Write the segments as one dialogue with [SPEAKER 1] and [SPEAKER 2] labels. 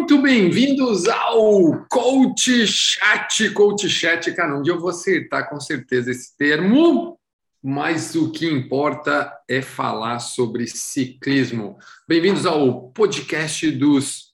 [SPEAKER 1] muito bem-vindos ao Coach Chat. Coach Chat, cara, um dia eu vou acertar com certeza esse termo, mas o que importa é falar sobre ciclismo. Bem-vindos ao podcast dos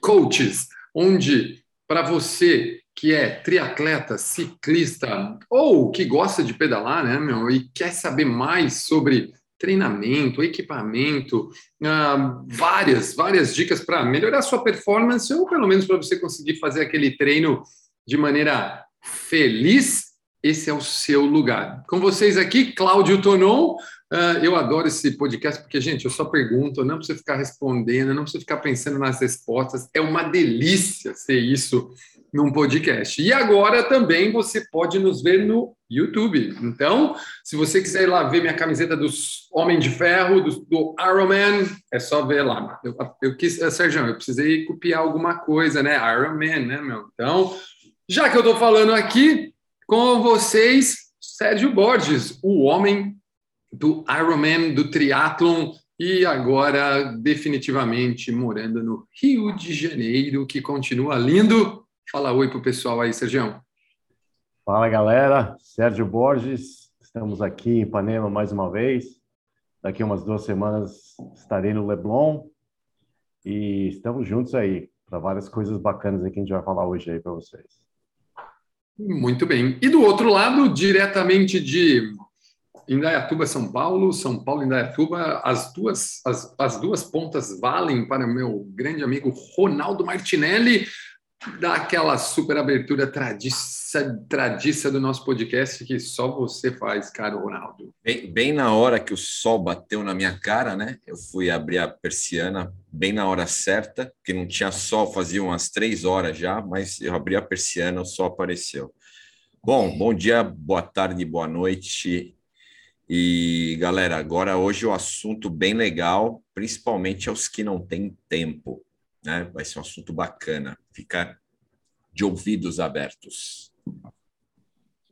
[SPEAKER 1] coaches, onde para você que é triatleta, ciclista ou que gosta de pedalar, né, meu, e quer saber mais sobre treinamento, equipamento, uh, várias, várias dicas para melhorar sua performance ou pelo menos para você conseguir fazer aquele treino de maneira feliz. Esse é o seu lugar. Com vocês aqui, Cláudio Tonon. Uh, eu adoro esse podcast porque, gente, eu só pergunto, não precisa ficar respondendo, não precisa ficar pensando nas respostas. É uma delícia ser isso num podcast. E agora também você pode nos ver no YouTube. Então, se você quiser ir lá ver minha camiseta dos Homem de Ferro, do, do Iron Man, é só ver lá. Eu, eu quis, uh, Sérgio, eu precisei copiar alguma coisa, né? Iron Man, né, meu? Então, já que eu estou falando aqui com vocês, Sérgio Borges, o homem do Ironman, do triatlon e agora definitivamente morando no Rio de Janeiro, que continua lindo Fala oi para o pessoal aí, Sérgio.
[SPEAKER 2] Fala, galera. Sérgio Borges. Estamos aqui em Ipanema mais uma vez. Daqui umas duas semanas estarei no Leblon. E estamos juntos aí para várias coisas bacanas que a gente vai falar hoje aí para vocês.
[SPEAKER 1] Muito bem. E do outro lado, diretamente de Indaiatuba, São Paulo, São Paulo, Indaiatuba, as duas, as, as duas pontas valem para meu grande amigo Ronaldo Martinelli dar aquela super abertura tradiça, tradiça do nosso podcast que só você faz, caro Ronaldo.
[SPEAKER 3] Bem, bem, na hora que o sol bateu na minha cara, né? Eu fui abrir a persiana bem na hora certa, porque não tinha sol, fazia umas três horas já, mas eu abri a persiana, o sol apareceu. Bom, bom dia, boa tarde, boa noite. E galera, agora hoje o assunto bem legal, principalmente aos que não têm tempo né? Vai ser um assunto bacana. Ficar de ouvidos abertos.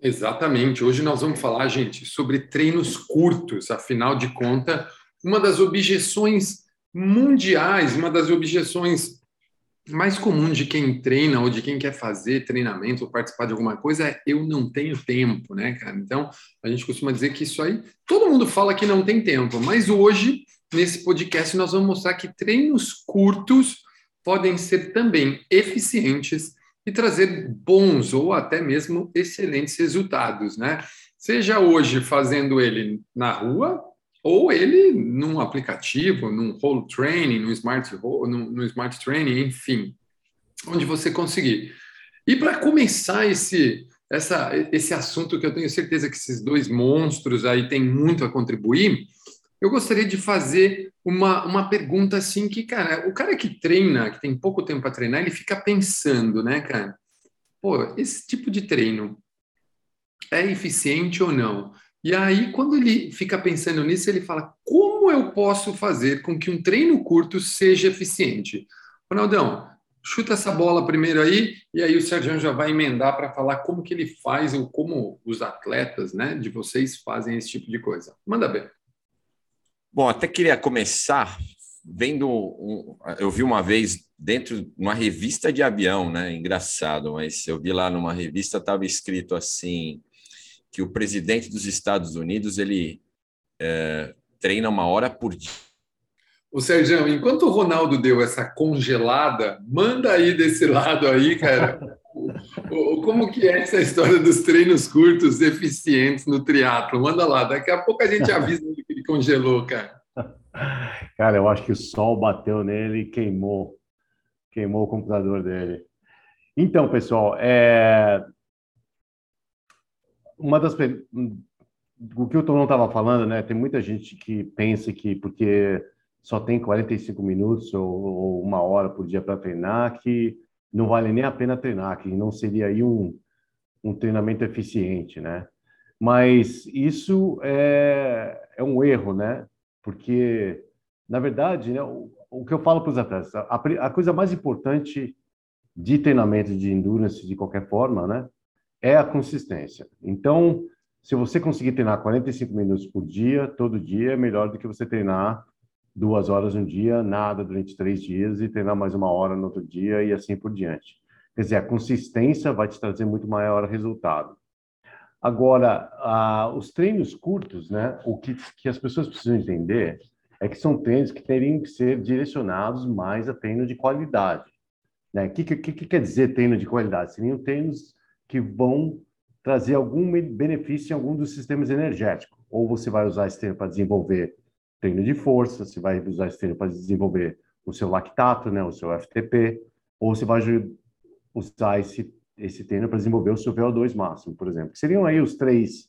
[SPEAKER 1] Exatamente. Hoje nós vamos falar, gente, sobre treinos curtos. Afinal de contas, uma das objeções mundiais, uma das objeções mais comuns de quem treina ou de quem quer fazer treinamento ou participar de alguma coisa é eu não tenho tempo, né, cara? Então, a gente costuma dizer que isso aí, todo mundo fala que não tem tempo, mas hoje, nesse podcast, nós vamos mostrar que treinos curtos podem ser também eficientes e trazer bons ou até mesmo excelentes resultados, né? Seja hoje fazendo ele na rua ou ele num aplicativo, num whole training, no smart no smart training, enfim, onde você conseguir. E para começar esse essa, esse assunto que eu tenho certeza que esses dois monstros aí têm muito a contribuir, eu gostaria de fazer uma, uma pergunta assim que, cara, o cara que treina, que tem pouco tempo para treinar, ele fica pensando, né, cara? Pô, esse tipo de treino é eficiente ou não? E aí, quando ele fica pensando nisso, ele fala: como eu posso fazer com que um treino curto seja eficiente? Ronaldão, chuta essa bola primeiro aí, e aí o Sérgio já vai emendar para falar como que ele faz ou como os atletas né, de vocês fazem esse tipo de coisa. Manda ver.
[SPEAKER 3] Bom, até queria começar vendo. Um, eu vi uma vez dentro de uma revista de avião, né? Engraçado, mas eu vi lá numa revista estava escrito assim que o presidente dos Estados Unidos ele é, treina uma hora por dia.
[SPEAKER 1] O Sérgio, enquanto o Ronaldo deu essa congelada, manda aí desse lado aí, cara. Como que é essa história dos treinos curtos eficientes no triatlo? Manda lá, daqui a pouco a gente avisa congelou, cara.
[SPEAKER 2] Cara, eu acho que o sol bateu nele e queimou, queimou o computador dele. Então, pessoal, é... uma das o que o Tom estava falando, né? Tem muita gente que pensa que porque só tem 45 minutos ou, ou uma hora por dia para treinar, que não vale nem a pena treinar, que não seria aí um, um treinamento eficiente, né? Mas isso é, é um erro, né? Porque, na verdade, né, o, o que eu falo para os atletas, a, a, coisa mais importante de treinamento de endurance, de qualquer forma, né, é a consistência. Então, se você conseguir treinar 45 minutos por dia, todo dia, é melhor do que você treinar duas horas um dia, nada durante três dias e treinar mais uma hora no outro dia e assim por diante. Quer dizer, a consistência vai te trazer muito maior resultado. Agora, os treinos curtos, né? O que, que as pessoas precisam entender é que são treinos que teriam que ser direcionados mais a treino de qualidade. Né? O que, que, que quer dizer treino de qualidade? Seriam treinos que vão trazer algum benefício em algum dos sistemas energéticos. Ou você vai usar esse treino para desenvolver treino de força, você vai usar esse treino para desenvolver o seu lactato, né, o seu FTP, ou você vai usar esse, esse treino para desenvolver o seu VO2 máximo, por exemplo. Seriam aí os três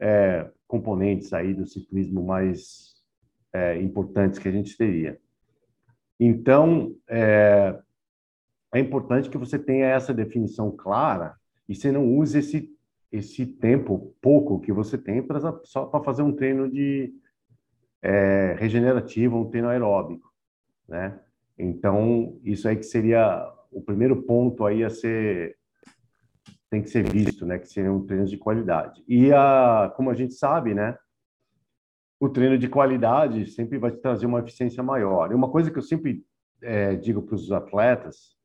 [SPEAKER 2] é, componentes aí do ciclismo mais é, importantes que a gente teria. Então, é, é importante que você tenha essa definição clara e você não use esse, esse tempo pouco que você tem pra, só para fazer um treino de, é, regenerativa, um treino aeróbico, né? Então, isso aí que seria o primeiro ponto aí a ser tem que ser visto, né, que seriam treinos de qualidade. E a, como a gente sabe, né, o treino de qualidade sempre vai te trazer uma eficiência maior. E uma coisa que eu sempre é, digo para os atletas,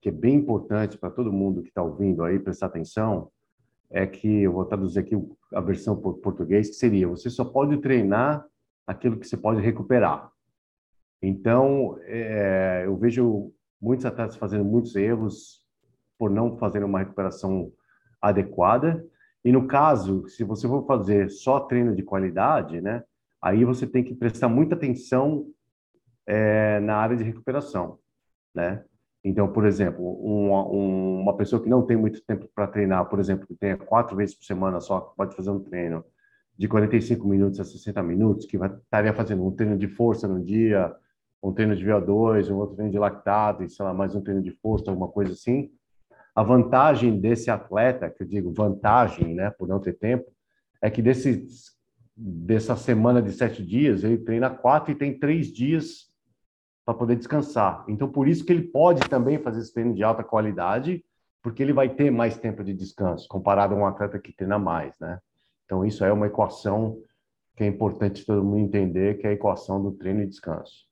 [SPEAKER 2] que é bem importante para todo mundo que está ouvindo aí prestar atenção, é que eu vou traduzir aqui a versão por português, que seria: você só pode treinar aquilo que você pode recuperar. Então, é, eu vejo muitos atletas fazendo muitos erros por não fazer uma recuperação adequada. E no caso, se você for fazer só treino de qualidade, né, aí você tem que prestar muita atenção é, na área de recuperação, né? Então, por exemplo, uma, uma pessoa que não tem muito tempo para treinar, por exemplo, que tenha quatro vezes por semana só pode fazer um treino de 45 minutos a 60 minutos, que vai, estaria fazendo um treino de força no dia, um treino de VO2, um outro treino de lactato, e sei lá, mais um treino de força, alguma coisa assim. A vantagem desse atleta, que eu digo vantagem, né, por não ter tempo, é que desse, dessa semana de sete dias, ele treina quatro e tem três dias para poder descansar. Então, por isso que ele pode também fazer esse treino de alta qualidade, porque ele vai ter mais tempo de descanso, comparado a um atleta que treina mais, né? Então, isso é uma equação que é importante todo mundo entender, que é a equação do treino e descanso.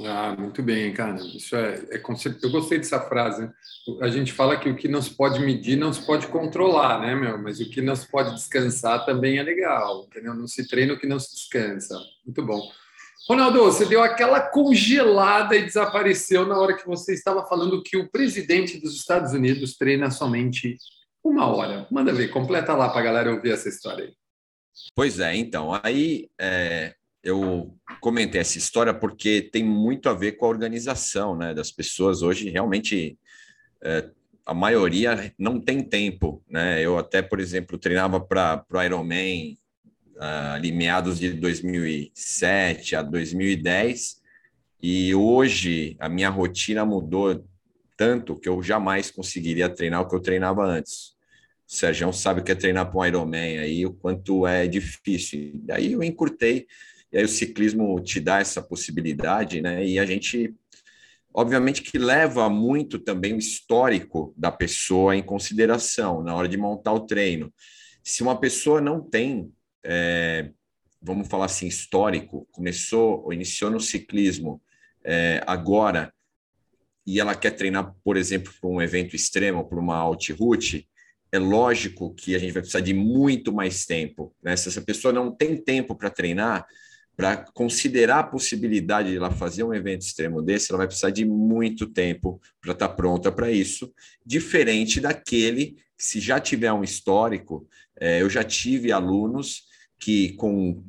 [SPEAKER 1] Ah, muito bem, cara. Isso é, é conceito. Eu gostei dessa frase. A gente fala que o que não se pode medir não se pode controlar, né, meu? Mas o que não se pode descansar também é legal. Entendeu? Não se treina o que não se descansa. Muito bom. Ronaldo, você deu aquela congelada e desapareceu na hora que você estava falando que o presidente dos Estados Unidos treina somente uma hora. Manda ver, completa lá para a galera ouvir essa história aí.
[SPEAKER 3] Pois é, então, aí é, eu comentei essa história porque tem muito a ver com a organização né, das pessoas. Hoje, realmente, é, a maioria não tem tempo. Né? Eu até, por exemplo, treinava para o Ironman uh, ali meados de 2007 a 2010, e hoje a minha rotina mudou tanto que eu jamais conseguiria treinar o que eu treinava antes. O Sérgio sabe o que é treinar para um Ironman aí, o quanto é difícil. Daí eu encurtei, e aí o ciclismo te dá essa possibilidade, né? E a gente, obviamente, que leva muito também o histórico da pessoa em consideração na hora de montar o treino. Se uma pessoa não tem, é, vamos falar assim, histórico, começou ou iniciou no ciclismo é, agora e ela quer treinar, por exemplo, para um evento extremo, para uma alt-route, é lógico que a gente vai precisar de muito mais tempo. Né? Se essa pessoa não tem tempo para treinar, para considerar a possibilidade de ela fazer um evento extremo desse, ela vai precisar de muito tempo para estar tá pronta para isso, diferente daquele se já tiver um histórico. É, eu já tive alunos que com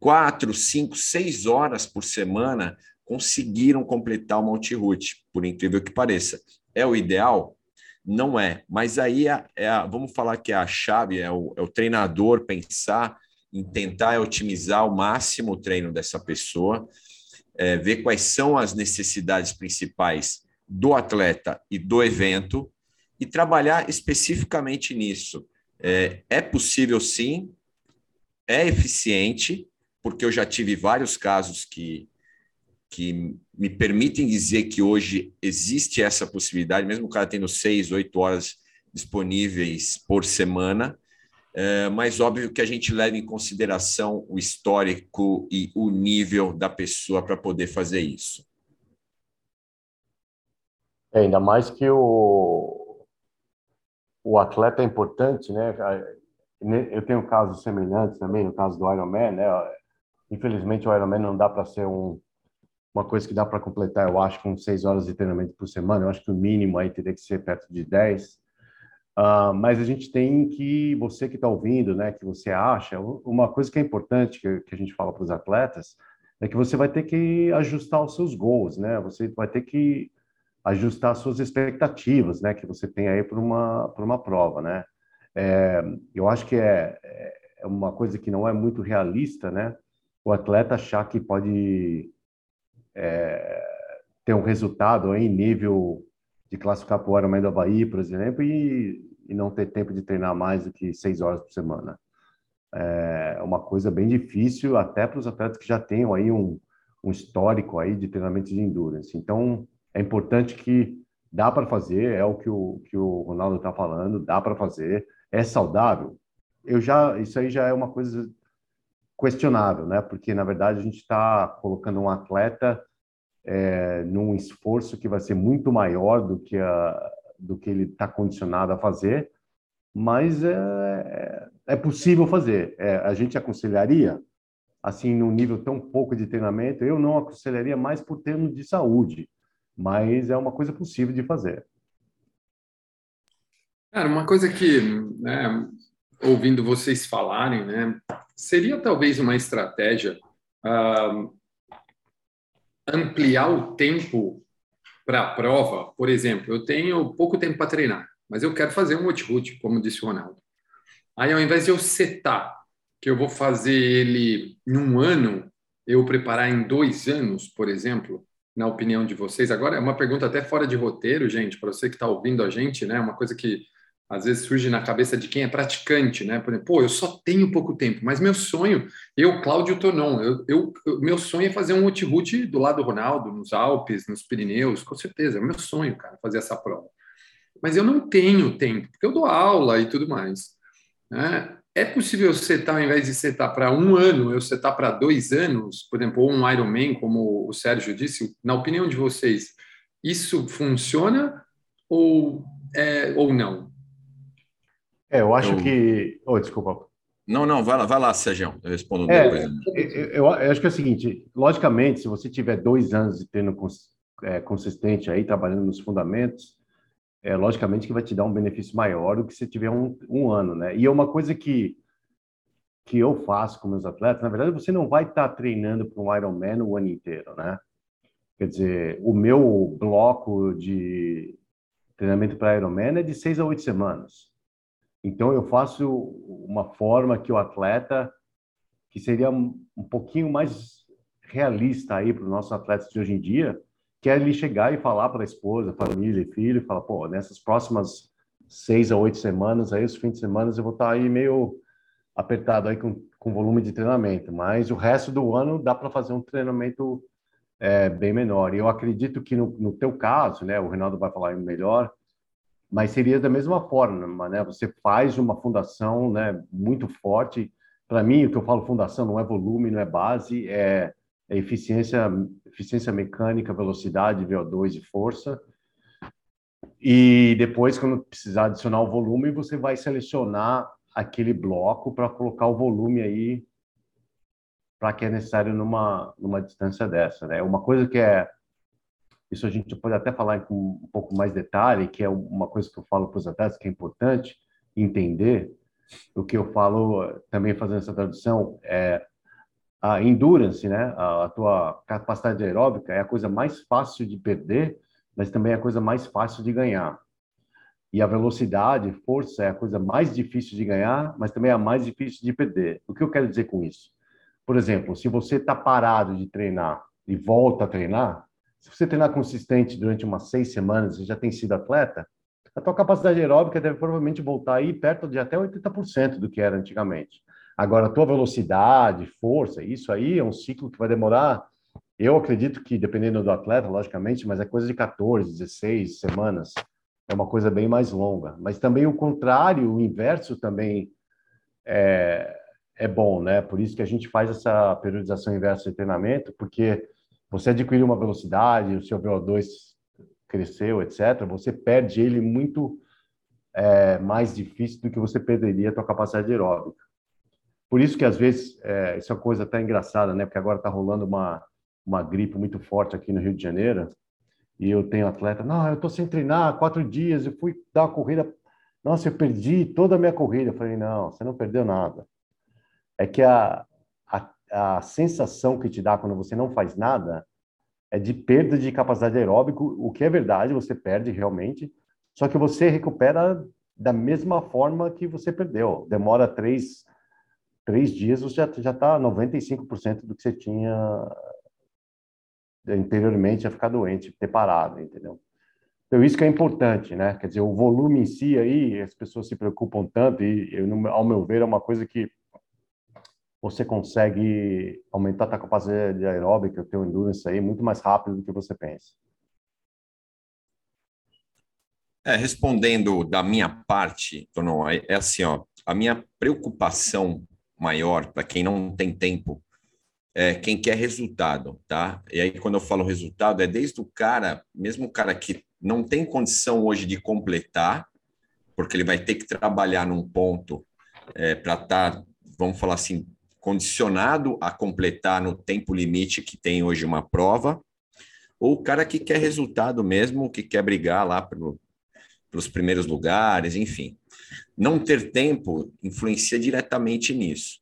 [SPEAKER 3] quatro, cinco, seis horas por semana conseguiram completar uma multi-route, por incrível que pareça. É o ideal? Não é. Mas aí é, é a, vamos falar que é a chave, é o, é o treinador pensar em tentar otimizar ao máximo o treino dessa pessoa, é, ver quais são as necessidades principais do atleta e do evento e trabalhar especificamente nisso. É, é possível sim, é eficiente, porque eu já tive vários casos que que me permitem dizer que hoje existe essa possibilidade, mesmo o cara tendo seis, oito horas disponíveis por semana, é, mas óbvio que a gente leva em consideração o histórico e o nível da pessoa para poder fazer isso.
[SPEAKER 2] É, ainda mais que o, o atleta é importante, né? Eu tenho casos semelhantes também, no caso do Ironman, né? Infelizmente o Ironman não dá para ser um, uma coisa que dá para completar, eu acho, com seis horas de treinamento por semana. Eu acho que o mínimo aí teria que ser perto de dez. Uh, mas a gente tem que, você que está ouvindo, né, que você acha, uma coisa que é importante que, que a gente fala para os atletas é que você vai ter que ajustar os seus gols, né? Você vai ter que ajustar as suas expectativas, né, que você tem aí para uma uma prova, né? É, eu acho que é, é uma coisa que não é muito realista, né? O atleta achar que pode é, ter um resultado em nível de classificar para o Ironman do Havaí, por exemplo, e, e não ter tempo de treinar mais do que seis horas por semana. É uma coisa bem difícil até para os atletas que já tenham aí um, um histórico aí de treinamento de endurance. Então, é importante que dá para fazer, é o que o, que o Ronaldo está falando, dá para fazer, é saudável. Eu já, isso aí já é uma coisa questionável, né? Porque na verdade a gente está colocando um atleta é, num esforço que vai ser muito maior do que a, do que ele está condicionado a fazer, mas é, é, é possível fazer. É, a gente aconselharia, assim, num nível tão pouco de treinamento, eu não aconselharia mais por termos de saúde, mas é uma coisa possível de fazer.
[SPEAKER 1] Cara, uma coisa que, né, ouvindo vocês falarem, né, seria talvez uma estratégia uh, ampliar o tempo para a prova. Por exemplo, eu tenho pouco tempo para treinar, mas eu quero fazer um multiroute, como disse o Ronaldo. Aí, ao invés de eu setar que eu vou fazer ele em um ano, eu preparar em dois anos, por exemplo, na opinião de vocês. Agora, é uma pergunta até fora de roteiro, gente, para você que está ouvindo a gente, né? Uma coisa que às vezes surge na cabeça de quem é praticante, né? Por exemplo, pô, eu só tenho pouco tempo, mas meu sonho, eu, Cláudio Tonon, eu, eu, meu sonho é fazer um multiroute do lado do Ronaldo, nos Alpes, nos Pirineus, com certeza, é meu sonho, cara, fazer essa prova. Mas eu não tenho tempo, porque eu dou aula e tudo mais. Né? É possível setar, ao invés de setar para um ano, eu setar para dois anos, por exemplo, ou um Ironman, como o Sérgio disse, na opinião de vocês, isso funciona ou, é, ou não?
[SPEAKER 2] É, eu acho eu... que. Oh, desculpa.
[SPEAKER 3] Não, não, vai lá, vai lá, Sérgio. Eu respondo
[SPEAKER 2] é, depois. Eu, eu, acho que é o seguinte: logicamente, se você tiver dois anos de treino cons, é, consistente aí, trabalhando nos fundamentos, é, logicamente que vai te dar um benefício maior do que se tiver um, um ano, né? E é uma coisa que, que eu faço com meus atletas, na verdade, você não vai estar tá treinando para um Ironman o ano inteiro, né? Quer dizer, o meu bloco de treinamento para Ironman é de seis a oito semanas. Então, eu faço uma forma que o atleta, que seria um, pouquinho mais realista aí para os nossos atletas de hoje em dia, que é ele chegar e falar para a esposa, família e filho, falar, pô, nessas próximas seis a oito semanas, aí os fins de semana eu vou estar aí meio apertado aí com, com volume de treinamento, mas o resto do ano dá para fazer um treinamento é, bem menor. E eu acredito que no, no teu caso, né, o Reinaldo vai falar melhor, mas seria da mesma forma, né? Você faz uma fundação, né, muito forte. Para mim, o que eu falo fundação não é volume, não é base, é, é eficiência, eficiência mecânica, velocidade, VO2 e força. E depois, quando precisar adicionar o volume, você vai selecionar aquele bloco para colocar o volume aí para que é necessário numa numa distância dessa, né? Uma coisa que é isso a gente pode até falar com um pouco mais detalhe, que é uma coisa que eu falo para os atletas que é importante entender. O que eu falo também fazendo essa tradução é a endurance, né? A, a tua capacidade aeróbica é a coisa mais fácil de perder, mas também é a coisa mais fácil de ganhar. E a velocidade, força é a coisa mais difícil de ganhar, mas também é a mais difícil de perder. O que eu quero dizer com isso? Por exemplo, se você está parado de treinar e volta a treinar, se você treinar consistente durante umas seis semanas e já tem sido atleta, a tua capacidade aeróbica deve provavelmente voltar aí perto de até 80% do que era antigamente. Agora, a tua velocidade, força, isso aí é um ciclo que vai demorar, eu acredito que, dependendo do atleta, logicamente, mas é coisa de 14, 16 semanas. É uma coisa bem mais longa. Mas também o contrário, o inverso também é, é bom, né? Por isso que a gente faz essa periodização inversa de treinamento, porque você adquiriu uma velocidade, o seu VO2 cresceu, etc., você perde ele muito é, mais difícil do que você perderia a tua capacidade aeróbica. Por isso que, às vezes, é, isso é uma coisa até engraçada, né? Porque agora está rolando uma, uma gripe muito forte aqui no Rio de Janeiro, e eu tenho atleta, não, eu estou sem treinar, quatro dias, eu fui dar uma corrida, nossa, eu perdi toda a minha corrida. Eu falei, não, você não perdeu nada é que a, a, sensação que te dá quando você não faz nada é de perda de capacidade aeróbica, o que é verdade, você perde realmente, só que você recupera da mesma forma que você perdeu. Demora três, três dias, você já está 95% do que você tinha anteriormente a ficar doente, ter parado, entendeu? Então, isso que é importante, né? Quer dizer, o volume em si aí, as pessoas se preocupam tanto, e eu, ao meu ver, é uma coisa que você consegue aumentar a capacidade aeróbica, o teu endurance aí muito mais rápido do que você pensa.
[SPEAKER 3] É, respondendo da minha parte, Tonon, é, é assim, ó, a minha preocupação maior para quem não tem tempo é quem quer resultado, tá? E aí quando eu falo resultado é desde o cara, mesmo o cara que não tem condição hoje de completar, porque ele vai ter que trabalhar num ponto é, para estar, tá, vamos falar assim, condicionado a completar no tempo limite que tem hoje uma prova, ou o cara que quer resultado mesmo, que quer brigar lá pelo, pelos primeiros lugares, enfim. Não ter tempo influencia diretamente nisso.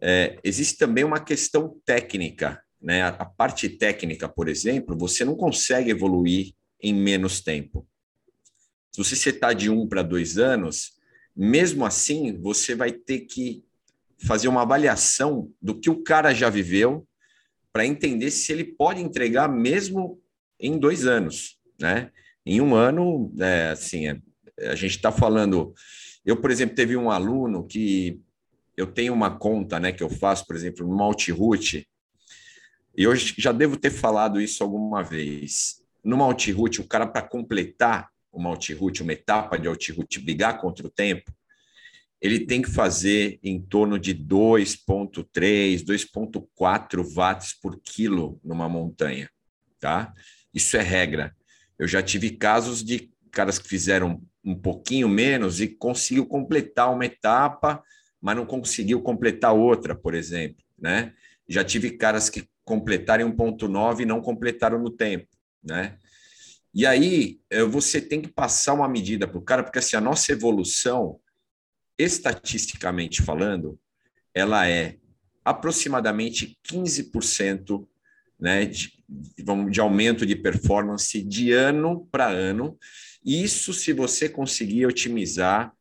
[SPEAKER 3] É, existe também uma questão técnica, né? A, a parte técnica, por exemplo, você não consegue evoluir em menos tempo. Se você está de um para dois anos, mesmo assim, você vai ter que fazer uma avaliação do que o cara já viveu para entender se ele pode entregar mesmo em dois anos, né? Em um ano, é, assim, é, a gente está falando. Eu, por exemplo, teve um aluno que eu tenho uma conta, né, que eu faço, por exemplo, no Multiroute, e eu já devo ter falado isso alguma vez. No Multiroute, o cara, para completar o Multiroute, uma etapa de Multiroute, brigar contra o tempo, ele tem que fazer em torno de 2,3, 2,4 watts por quilo numa montanha, tá? Isso é regra. Eu já tive casos de caras que fizeram um pouquinho menos e conseguiu completar uma etapa, mas não conseguiu completar outra, por exemplo, né? Já tive caras que completaram 1.9 e não completaram no tempo, né? E aí você tem que passar uma medida para o cara, porque assim, a nossa evolução estatisticamente falando, ela é aproximadamente 15% né, de, de aumento de performance de ano para ano. Isso se você conseguir otimizar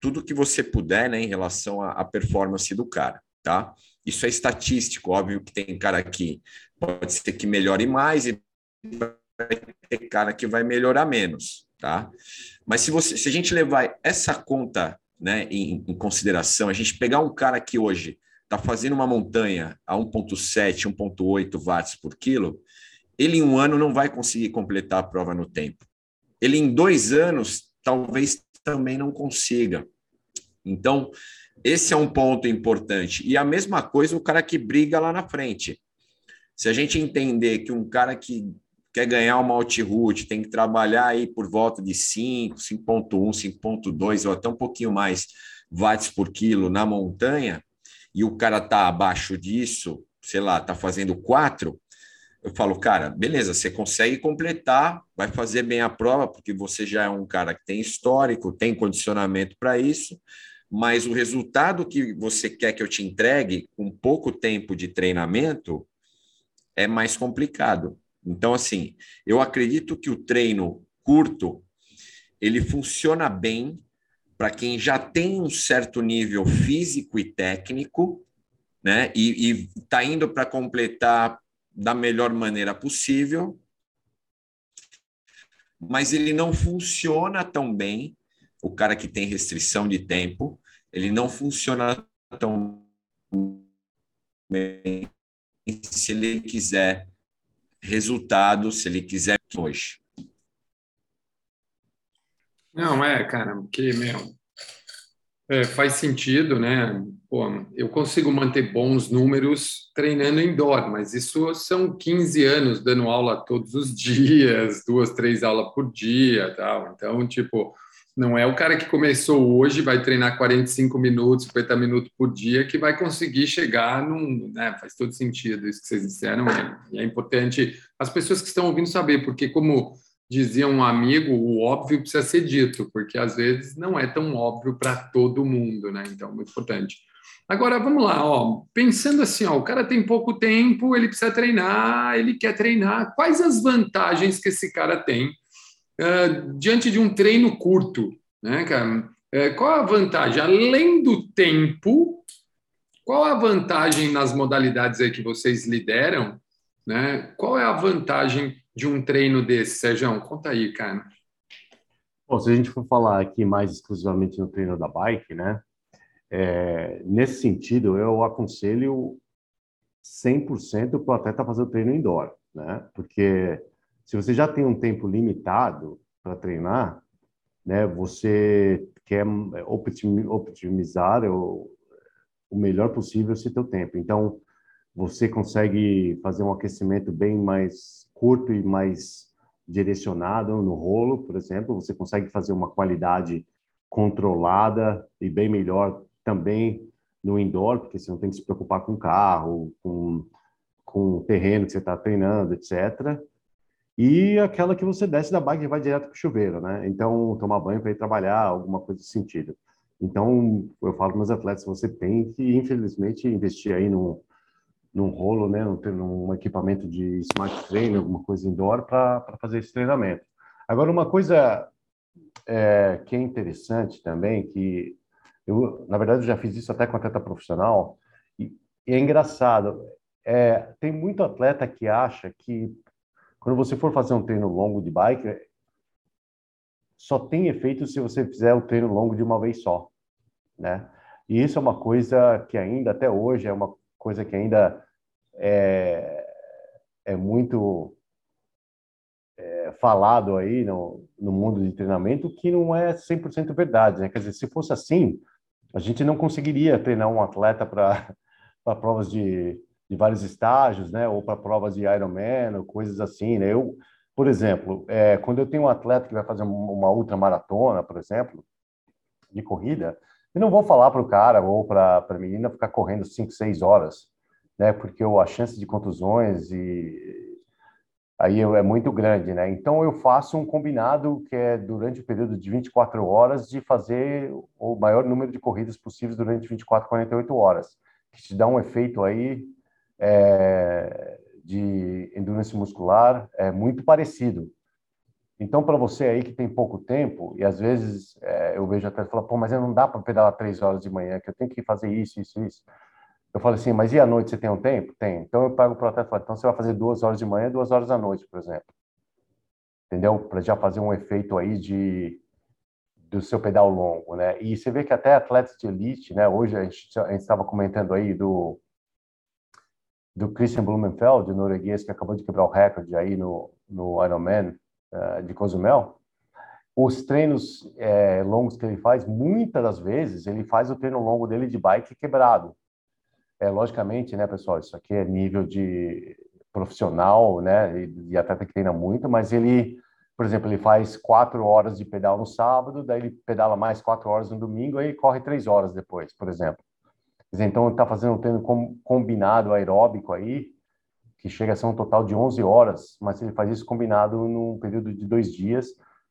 [SPEAKER 3] tudo que você puder né, em relação à, performance do cara, tá? Isso é estatístico, óbvio que tem cara que pode ser que melhore mais e ter cara que vai melhorar menos, tá? Mas se você, se a gente levar essa conta né, em, em consideração, a gente pegar um cara que hoje está fazendo uma montanha a 1,7, 1,8 watts por quilo, ele em um ano não vai conseguir completar a prova no tempo. Ele em dois anos talvez também não consiga. Então, esse é um ponto importante. E a mesma coisa o cara que briga lá na frente. Se a gente entender que um cara que quer ganhar uma Altiroute, tem que trabalhar aí por volta de 5, 5.1, 5.2 ou até um pouquinho mais watts por quilo na montanha, e o cara está abaixo disso, sei lá, está fazendo 4, eu falo, cara, beleza, você consegue completar, vai fazer bem a prova, porque você já é um cara que tem histórico, tem condicionamento para isso, mas o resultado que você quer que eu te entregue com pouco tempo de treinamento é mais complicado. Então, assim, eu acredito que o treino curto ele funciona bem para quem já tem um certo nível físico e técnico, né? E está indo para completar da melhor maneira possível, mas ele não funciona tão bem. O cara que tem restrição de tempo, ele não funciona tão bem se ele quiser resultado, se ele quiser hoje.
[SPEAKER 1] Não, é, cara, porque, meu, É, faz sentido, né? Pô, eu consigo manter bons números treinando indoor, mas isso são 15 anos dando aula todos os dias, duas, três aulas por dia, tal. Então, tipo, não é o cara que começou hoje, vai treinar 45 minutos, 50 minutos por dia, que vai conseguir chegar num. Né? Faz todo sentido isso que vocês disseram. E é importante as pessoas que estão ouvindo saber, porque, como dizia um amigo, o óbvio precisa ser dito, porque às vezes não é tão óbvio para todo mundo, né? Então, muito importante. Agora, vamos lá, ó, pensando assim, ó, o cara tem pouco tempo, ele precisa treinar, ele quer treinar. Quais as vantagens que esse cara tem uh, diante de um treino curto, né, cara? Uh, qual a vantagem? Além do tempo, qual a vantagem nas modalidades aí que vocês lideram? Né? Qual é a vantagem de um treino desse, Sérgio? Conta aí, cara.
[SPEAKER 2] Bom, se a gente for falar aqui mais exclusivamente no treino da bike, né? É, nesse sentido, eu aconselho 100% para o atleta fazer o treino indoor, né? Porque se você já tem um tempo limitado para treinar, né? Você quer optimizar o, o melhor possível esse teu tempo. Então, você consegue fazer um aquecimento bem mais curto e mais direcionado no rolo, por exemplo, você consegue fazer uma qualidade controlada e bem melhor também no indoor, porque você não tem que se preocupar com carro, com, com o terreno que você está treinando, etc. E aquela que você desce da bike e vai direto para o chuveiro, né? Então, tomar banho para ir trabalhar, alguma coisa desse sentido. Então, eu falo para meus atletas, você tem que, infelizmente, investir aí no num rolo, né, num, num equipamento de smart trainer, alguma coisa indoor para fazer esse treinamento. Agora, uma coisa é, que é interessante também, que eu, na verdade, eu já fiz isso até com atleta profissional, e, e é engraçado, é, tem muito atleta que acha que quando você for fazer um treino longo de bike, só tem efeito se você fizer o treino longo de uma vez só, né? E isso é uma coisa que ainda até hoje é uma coisa que ainda é, é muito é, falado aí no, no mundo de treinamento, que não é 100% verdade. Né? Quer dizer, se fosse assim, a gente não conseguiria treinar um atleta para provas de, de vários estágios, né? ou para provas de Ironman, ou coisas assim. Né? Eu, por exemplo, é, quando eu tenho um atleta que vai fazer uma ultramaratona, por exemplo, de corrida, e não vou falar para o cara ou para a menina ficar correndo 5, 6 horas, né? Porque a chance de contusões e aí é muito grande, né? Então eu faço um combinado que é durante o período de 24 horas de fazer o maior número de corridas possíveis durante 24, 48 horas, que te dá um efeito aí é, de endurance muscular é muito parecido. Então, para você aí que tem pouco tempo, e às vezes é, eu vejo até falar, pô, mas não dá para pedalar três horas de manhã, que eu tenho que fazer isso, isso, isso. Eu falo assim, mas e à noite você tem um tempo? Tem. Então eu pago para o atleta, então você vai fazer duas horas de manhã e duas horas à noite, por exemplo. Entendeu? Para já fazer um efeito aí de do seu pedal longo, né? E você vê que até atletas de elite, né? Hoje a gente estava comentando aí do do Christian Blumenfeld, norueguês, que acabou de quebrar o recorde aí no, no Ironman, uh, de Cozumel, os treinos é, longos que ele faz, muitas das vezes ele faz o treino longo dele de bike quebrado. É, logicamente, né, pessoal, isso aqui é nível de profissional, né, e, atleta que treina muito, mas ele, por exemplo, ele faz quatro horas de pedal no sábado, daí ele pedala mais quatro horas no domingo, aí corre três horas depois, por exemplo. Então, ele está fazendo um treino combinado aeróbico aí, que chega a ser um total de 11 horas, mas ele faz isso combinado num período de dois dias.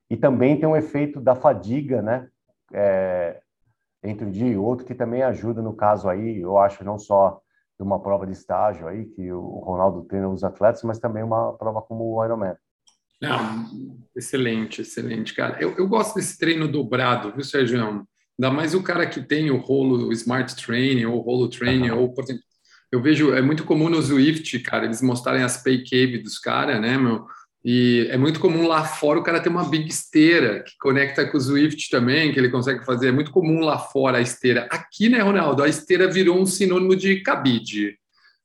[SPEAKER 2] E também tem um efeito da fadiga, né? É, entre um dia e outro, que também ajuda no caso aí, eu acho, não só de uma prova de estágio aí, que o Ronaldo treina os atletas, mas também uma prova como o Ironman.
[SPEAKER 1] Não, excelente, excelente, cara. Eu, eu gosto desse treino dobrado, viu, Sérgio? Ainda mais o cara que tem o rolo o Smart Training ou o rolo Training, uhum. ou, por exemplo, eu vejo, é muito comum no Swift, cara, eles mostrarem as pay cave dos caras, né, meu? E é muito comum lá fora o cara ter uma big esteira que conecta com o Swift também, que ele consegue fazer. É muito comum lá fora a esteira. Aqui, né, Ronaldo, a esteira virou um sinônimo de cabide.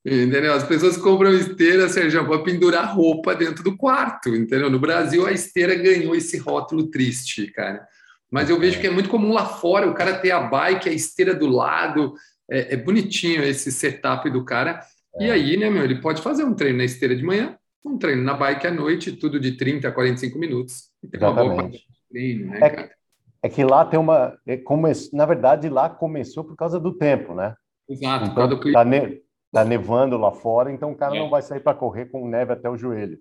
[SPEAKER 1] Entendeu? As pessoas compram esteira, Sérgio, para pendurar roupa dentro do quarto, entendeu? No Brasil, a esteira ganhou esse rótulo triste, cara. Mas eu vejo que é muito comum lá fora o cara ter a bike, a esteira do lado. É, é bonitinho esse setup do cara. É. E aí, né, meu, ele pode fazer um treino na esteira de manhã, um treino na bike à noite, tudo de 30 a 45 minutos.
[SPEAKER 2] E tem Exatamente. uma boa treino, né, é, cara? É que lá tem uma. É, come, na verdade, lá começou por causa do tempo, né?
[SPEAKER 1] Exato,
[SPEAKER 2] então, por causa do clima. Tá, ne, tá nevando lá fora, então o cara é. não vai sair para correr com neve até o joelho.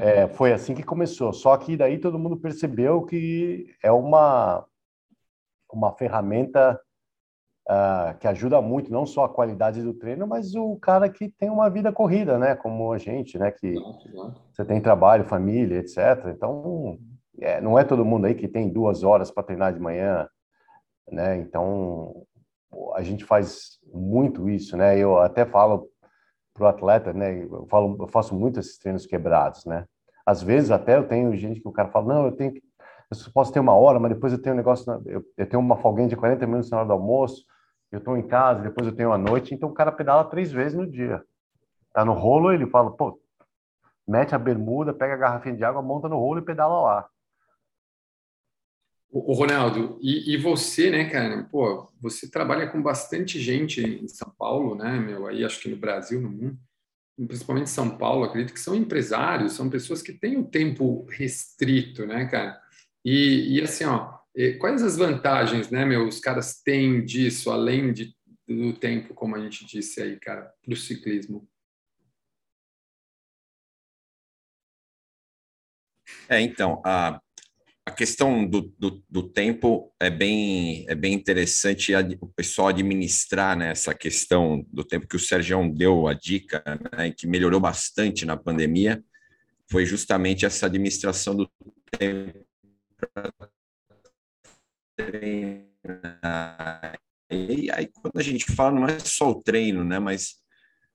[SPEAKER 2] É, foi assim que começou. Só que daí todo mundo percebeu que é uma, uma ferramenta uh, que ajuda muito, não só a qualidade do treino, mas o cara que tem uma vida corrida, né? Como a gente, né? Que você tem trabalho, família, etc. Então, é, não é todo mundo aí que tem duas horas para treinar de manhã, né? Então, a gente faz muito isso, né? Eu até falo para o atleta, né? Eu, falo, eu faço muito esses treinos quebrados, né? Às vezes até eu tenho gente que o cara fala, não, eu tenho que, eu posso ter uma hora, mas depois eu tenho um negócio, eu, eu tenho uma folguinha de 40 minutos na hora do almoço, eu estou em casa, depois eu tenho a noite, então o cara pedala três vezes no dia. Tá no rolo, ele fala, pô, mete a bermuda, pega a garrafinha de água, monta no rolo e pedala lá.
[SPEAKER 1] O Ronaldo, e, e, você, né, cara? Pô, você trabalha com bastante gente em São Paulo, né, meu? Aí acho que no Brasil, no mundo, principalmente em São Paulo, acredito que são empresários, são pessoas que têm o um tempo restrito, né, cara? E, e assim, ó, quais as vantagens, né, meu? Os caras têm disso, além de, do tempo, como a gente disse aí, cara, para o ciclismo?
[SPEAKER 3] É, então, a, a questão do, do, do, tempo é bem, é bem interessante o pessoal administrar né, essa questão do tempo que o Sérgio deu a dica, né, que melhorou bastante na pandemia, foi justamente essa administração do tempo E aí, quando a gente fala, não é só o treino, né, mas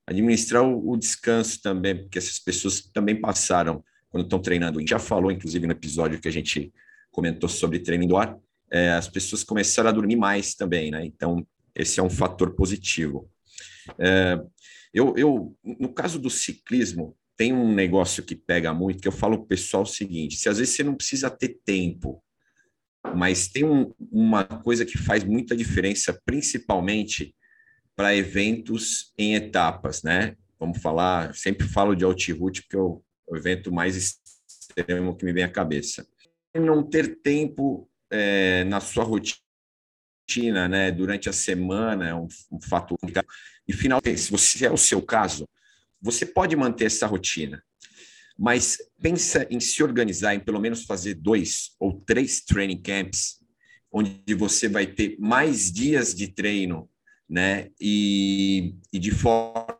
[SPEAKER 3] administrar o, o descanso também, porque essas pessoas também passaram quando estão treinando. A gente já falou, inclusive, no episódio que a gente comentou sobre treino indoor, é, as pessoas começaram a dormir mais também, né? Então, esse é um fator positivo. É, eu, eu, no caso do ciclismo, tem um negócio que pega muito, que eu falo para o pessoal o seguinte: se às vezes você não precisa ter tempo, mas tem um, uma coisa que faz muita diferença, principalmente para eventos em etapas, né? Vamos falar, sempre falo de Altiroute, porque eu o evento mais extremo que me vem à cabeça. Não ter tempo é, na sua rotina, né, durante a semana é um, um fato complicado. E finalmente, se você é o seu caso, você pode manter essa rotina, mas pensa em se organizar, em pelo menos fazer dois ou três training camps, onde você vai ter mais dias de treino, né, e, e de forma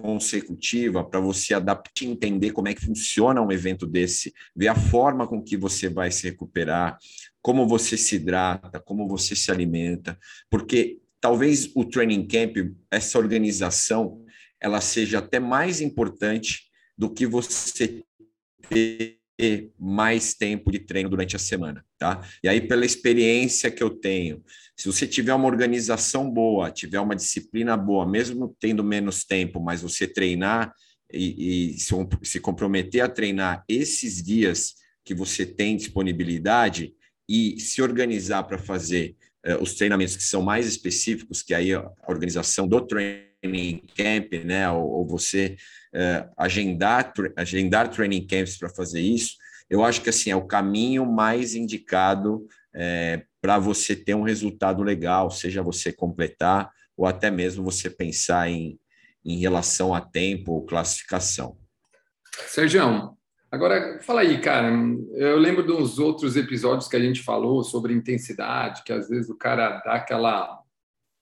[SPEAKER 3] consecutiva para você adaptar entender como é que funciona um evento desse, ver a forma com que você vai se recuperar, como você se hidrata, como você se alimenta, porque talvez o training camp, essa organização, ela seja até mais importante do que você ter mais tempo de treino durante a semana, tá? E aí, pela experiência que eu tenho, se você tiver uma organização boa, tiver uma disciplina boa, mesmo tendo menos tempo, mas você treinar e, e se, se comprometer a treinar esses dias que você tem disponibilidade e se organizar para fazer uh, os treinamentos que são mais específicos, que aí a organização do training camp, né, ou, ou você uh, agendar, agendar training camps para fazer isso, eu acho que assim é o caminho mais indicado é, para você ter um resultado legal, seja você completar ou até mesmo você pensar em, em relação a tempo ou classificação.
[SPEAKER 1] Sérgio, agora fala aí, cara. Eu lembro dos outros episódios que a gente falou sobre intensidade, que às vezes o cara dá aquela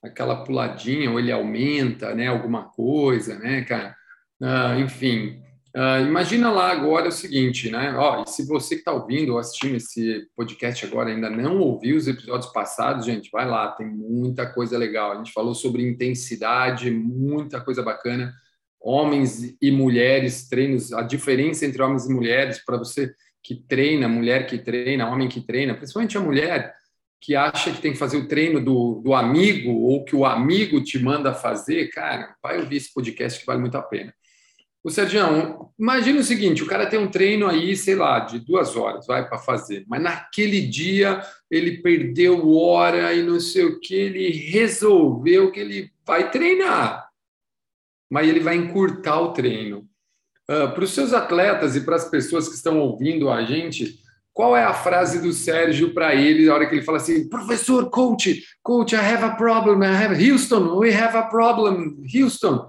[SPEAKER 1] aquela puladinha ou ele aumenta, né, alguma coisa, né, cara. Ah, enfim, Uh, imagina lá agora o seguinte, né? Ó, se você que está ouvindo ou assistindo esse podcast agora ainda não ouviu os episódios passados, gente, vai lá, tem muita coisa legal. A gente falou sobre intensidade, muita coisa bacana. Homens e mulheres, treinos, a diferença entre homens e mulheres para você que treina, mulher que treina, homem que treina, principalmente a mulher que acha que tem que fazer o treino do, do amigo ou que o amigo te manda fazer, cara, vai ouvir esse podcast que vale muito a pena. O Sérgio, imagina o seguinte: o cara tem um treino aí, sei lá, de duas horas, vai para fazer, mas naquele dia ele perdeu hora e não sei o que, ele resolveu que ele vai treinar, mas ele vai encurtar o treino. Uh, para os seus atletas e para as pessoas que estão ouvindo a gente, qual é a frase do Sérgio para ele na hora que ele fala assim, professor, coach, coach, I have a problem, I have Houston, we have a problem, Houston.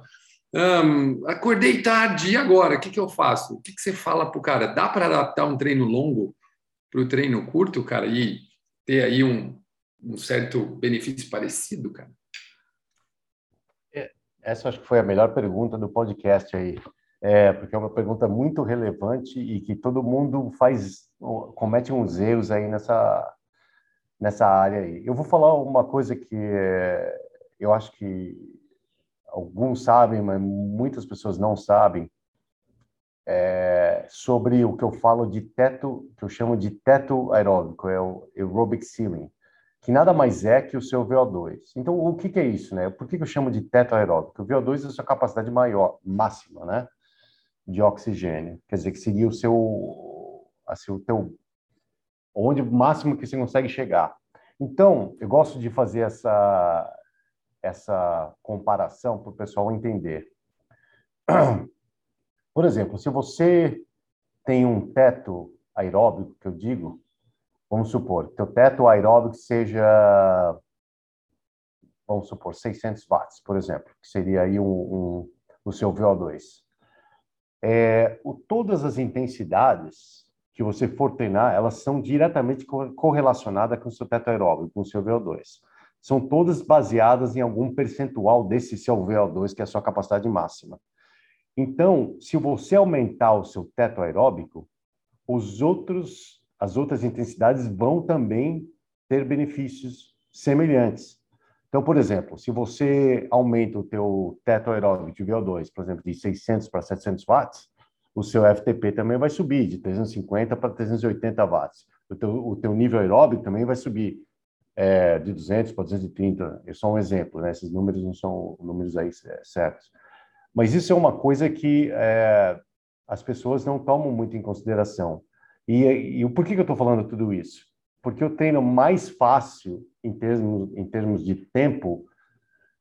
[SPEAKER 1] Um, acordei tarde, e agora? O que, que eu faço? O que, que você fala para o cara? Dá para adaptar um treino longo para o treino curto, cara, e ter aí um, um certo benefício parecido, cara?
[SPEAKER 2] É, essa acho que foi a melhor pergunta do podcast aí, é, porque é uma pergunta muito relevante e que todo mundo faz, comete uns erros aí nessa, nessa área aí. Eu vou falar uma coisa que é, eu acho que alguns sabem, mas muitas pessoas não sabem, é, sobre o que eu falo de teto, que eu chamo de teto aeróbico, é o aerobic ceiling, que nada mais é que o seu VO2. Então, o que, que é isso, né? Por que, que eu chamo de teto aeróbico? O VO2 é a sua capacidade maior, máxima, né? De oxigênio. Quer dizer, que seria o seu, assim, o teu, onde o máximo que você consegue chegar. Então, eu gosto de fazer essa, essa comparação para o pessoal entender. Por exemplo, se você tem um teto aeróbico, que eu digo, vamos supor, teu teto aeróbico seja, vamos supor, 600 watts, por exemplo, que seria aí um, um o seu VO2. É, o, todas as intensidades que você for treinar, elas são diretamente correlacionadas com o seu teto aeróbico, com o seu VO2 são todas baseadas em algum percentual desse seu VO2, que é a sua capacidade máxima. Então, se você aumentar o seu teto aeróbico, os outros, as outras intensidades vão também ter benefícios semelhantes. Então, por exemplo, se você aumenta o teu teto aeróbico de VO2, por exemplo, de 600 para 700 watts, o seu FTP também vai subir de 350 para 380 watts. O teu, o teu nível aeróbico também vai subir é, de 200 para 230, é só um exemplo, né? Esses números não são números aí é, certos. Mas isso é uma coisa que é, as pessoas não tomam muito em consideração. E, e por que, que eu estou falando tudo isso? Porque o treino mais fácil em termos, em termos de tempo,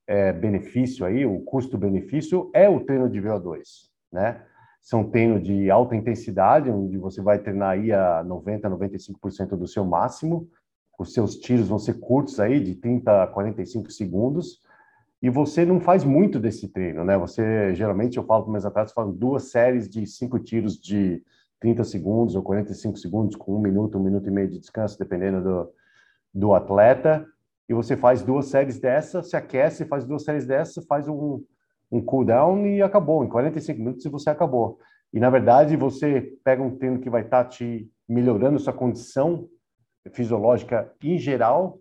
[SPEAKER 2] é, benefício aí, o custo-benefício, é o treino de VO2, né? São treino de alta intensidade, onde você vai treinar aí a 90, 95% do seu máximo, os seus tiros vão ser curtos aí, de 30 a 45 segundos, e você não faz muito desse treino, né? Você, geralmente, eu falo para meus atletas, falo duas séries de cinco tiros de 30 segundos ou 45 segundos, com um minuto, um minuto e meio de descanso, dependendo do, do atleta, e você faz duas séries dessa, se aquece, faz duas séries dessa, faz um, um cooldown e acabou. Em 45 minutos você acabou. E, na verdade, você pega um treino que vai estar tá te melhorando sua condição fisiológica em geral,